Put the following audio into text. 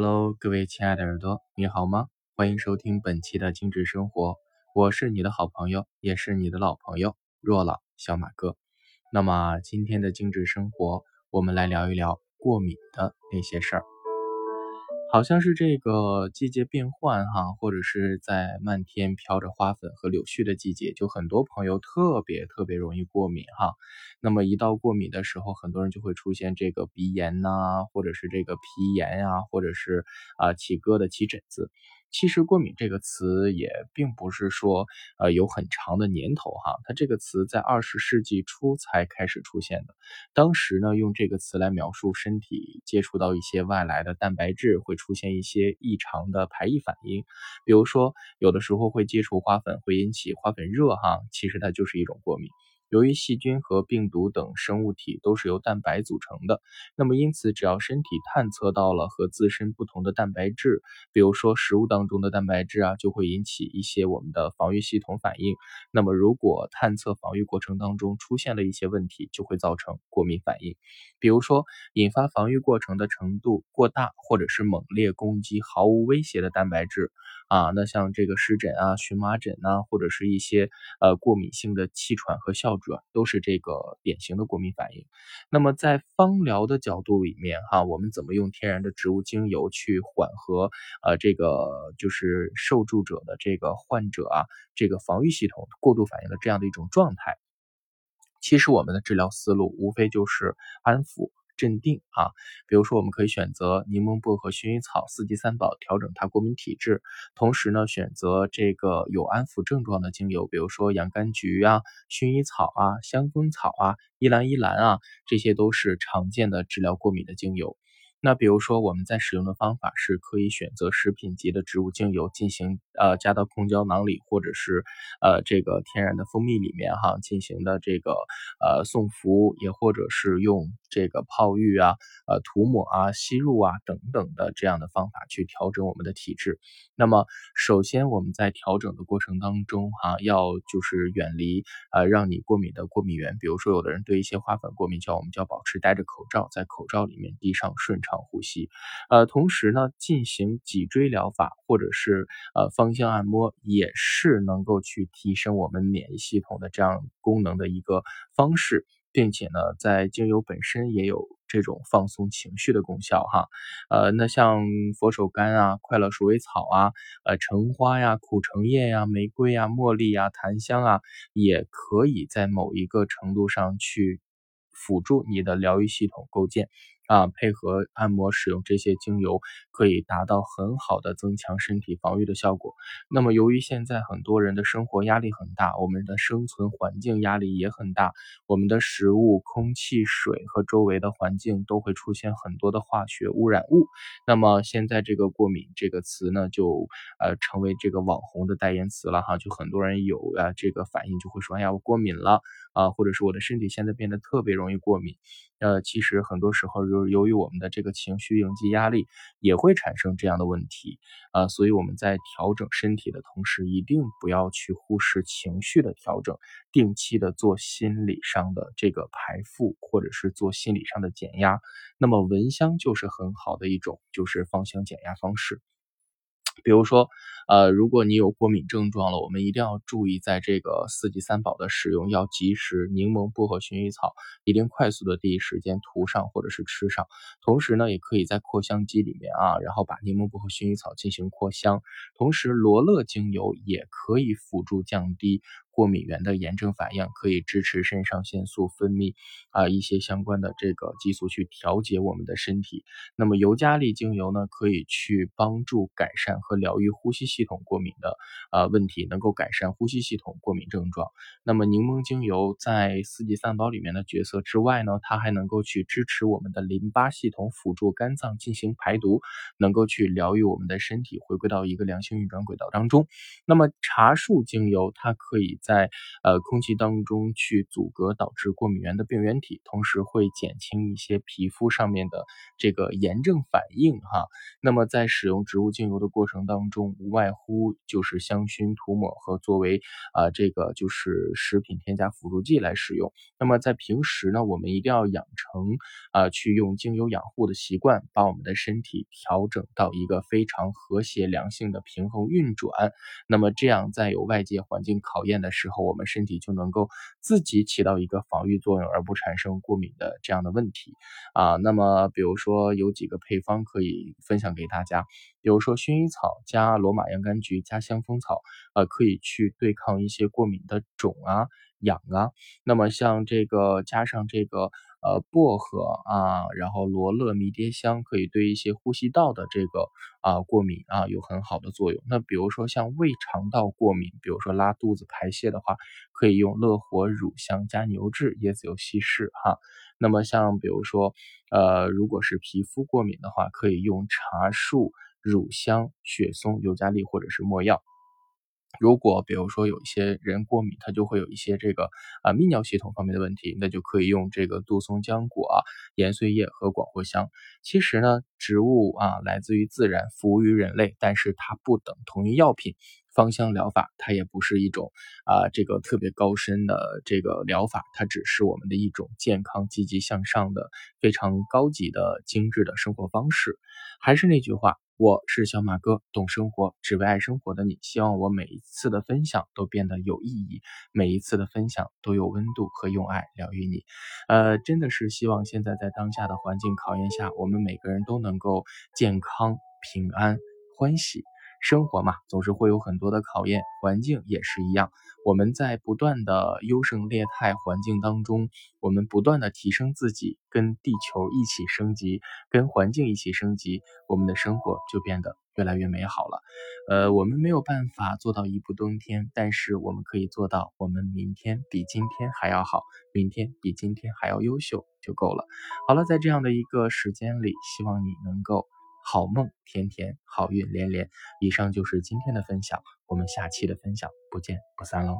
Hello，各位亲爱的耳朵，你好吗？欢迎收听本期的精致生活，我是你的好朋友，也是你的老朋友若老小马哥。那么今天的精致生活，我们来聊一聊过敏的那些事儿。好像是这个季节变换哈，或者是在漫天飘着花粉和柳絮的季节，就很多朋友特别特别容易过敏哈。那么一到过敏的时候，很多人就会出现这个鼻炎呐，或者是这个皮炎呀，或者是啊起疙瘩、起疹子。其实过敏这个词也并不是说呃有很长的年头哈，它这个词在二十世纪初才开始出现的。当时呢，用这个词来描述身体接触到一些外来的蛋白质会出现一些异常的排异反应，比如说有的时候会接触花粉会引起花粉热哈，其实它就是一种过敏。由于细菌和病毒等生物体都是由蛋白组成的，那么因此，只要身体探测到了和自身不同的蛋白质，比如说食物当中的蛋白质啊，就会引起一些我们的防御系统反应。那么如果探测防御过程当中出现了一些问题，就会造成过敏反应。比如说，引发防御过程的程度过大，或者是猛烈攻击毫无威胁的蛋白质啊，那像这个湿疹啊、荨麻疹啊，或者是一些呃过敏性的气喘和哮。都是这个典型的过敏反应。那么在芳疗的角度里面，哈，我们怎么用天然的植物精油去缓和呃这个就是受助者的这个患者啊这个防御系统过度反应的这样的一种状态？其实我们的治疗思路无非就是安抚。镇定啊，比如说我们可以选择柠檬、薄荷、薰衣草四季三宝调整它过敏体质，同时呢选择这个有安抚症状的精油，比如说洋甘菊啊、薰衣草啊、香风草啊、依兰依兰啊，这些都是常见的治疗过敏的精油。那比如说，我们在使用的方法是可以选择食品级的植物精油进行呃加到空胶囊里，或者是呃这个天然的蜂蜜里面哈进行的这个呃送服，也或者是用这个泡浴啊、呃涂抹啊、吸入啊等等的这样的方法去调整我们的体质。那么首先我们在调整的过程当中哈，要就是远离呃让你过敏的过敏源，比如说有的人对一些花粉过敏，叫我们叫保持戴着口罩，在口罩里面滴上顺畅。呼吸，呃，同时呢，进行脊椎疗法或者是呃放芳香按摩，也是能够去提升我们免疫系统的这样功能的一个方式，并且呢，在精油本身也有这种放松情绪的功效哈。呃，那像佛手柑啊、快乐鼠尾草啊、呃橙花呀、苦橙叶呀、玫瑰呀、茉莉呀、檀香啊，也可以在某一个程度上去辅助你的疗愈系统构建。啊，配合按摩使用这些精油，可以达到很好的增强身体防御的效果。那么，由于现在很多人的生活压力很大，我们的生存环境压力也很大，我们的食物、空气、水和周围的环境都会出现很多的化学污染物。那么，现在这个过敏这个词呢，就呃成为这个网红的代言词了哈。就很多人有啊这个反应，就会说，哎呀，我过敏了啊，或者是我的身体现在变得特别容易过敏。呃，其实很多时候由由于我们的这个情绪应激压力，也会产生这样的问题啊，所以我们在调整身体的同时，一定不要去忽视情绪的调整，定期的做心理上的这个排腹，或者是做心理上的减压。那么蚊香就是很好的一种，就是芳香减压方式。比如说，呃，如果你有过敏症状了，我们一定要注意，在这个四季三宝的使用要及时，柠檬、薄荷、薰衣草一定快速的第一时间涂上或者是吃上。同时呢，也可以在扩香机里面啊，然后把柠檬、薄荷、薰衣草进行扩香。同时，罗勒精油也可以辅助降低。过敏原的炎症反应可以支持肾上腺素分泌啊，一些相关的这个激素去调节我们的身体。那么尤加利精油呢，可以去帮助改善和疗愈呼吸系统过敏的啊问题，能够改善呼吸系统过敏症状。那么柠檬精油在四季三宝里面的角色之外呢，它还能够去支持我们的淋巴系统，辅助肝脏进行排毒，能够去疗愈我们的身体，回归到一个良性运转轨道当中。那么茶树精油它可以。在呃空气当中去阻隔导致过敏源的病原体，同时会减轻一些皮肤上面的这个炎症反应哈。那么在使用植物精油的过程当中，无外乎就是香薰涂抹和作为啊这个就是食品添加辅助剂来使用。那么在平时呢，我们一定要养成啊去用精油养护的习惯，把我们的身体调整到一个非常和谐良性的平衡运转。那么这样在有外界环境考验的时候，我们身体就能够自己起到一个防御作用，而不产生过敏的这样的问题啊。那么比如说有几个配方可以分享给大家，比如说薰衣草加罗马洋甘菊加香蜂草，呃，可以去对抗一些过敏的肿啊。痒啊，那么像这个加上这个呃薄荷啊，然后罗勒、迷迭香，可以对一些呼吸道的这个啊过敏啊有很好的作用。那比如说像胃肠道过敏，比如说拉肚子排泄的话，可以用乐活乳香加牛至、椰子油稀释哈。那么像比如说呃如果是皮肤过敏的话，可以用茶树、乳香、雪松、尤加利或者是没药。如果比如说有一些人过敏，他就会有一些这个啊泌尿系统方面的问题，那就可以用这个杜松浆果啊、盐碎叶和广藿香。其实呢，植物啊来自于自然，服务于人类，但是它不等同于药品。芳香疗法它也不是一种啊这个特别高深的这个疗法，它只是我们的一种健康、积极向上的非常高级的精致的生活方式。还是那句话。我是小马哥，懂生活，只为爱生活的你。希望我每一次的分享都变得有意义，每一次的分享都有温度和用爱疗愈你。呃，真的是希望现在在当下的环境考验下，我们每个人都能够健康、平安、欢喜。生活嘛，总是会有很多的考验，环境也是一样。我们在不断的优胜劣汰环境当中，我们不断的提升自己，跟地球一起升级，跟环境一起升级，我们的生活就变得越来越美好了。呃，我们没有办法做到一步登天，但是我们可以做到，我们明天比今天还要好，明天比今天还要优秀就够了。好了，在这样的一个时间里，希望你能够。好梦甜甜，好运连连。以上就是今天的分享，我们下期的分享不见不散喽。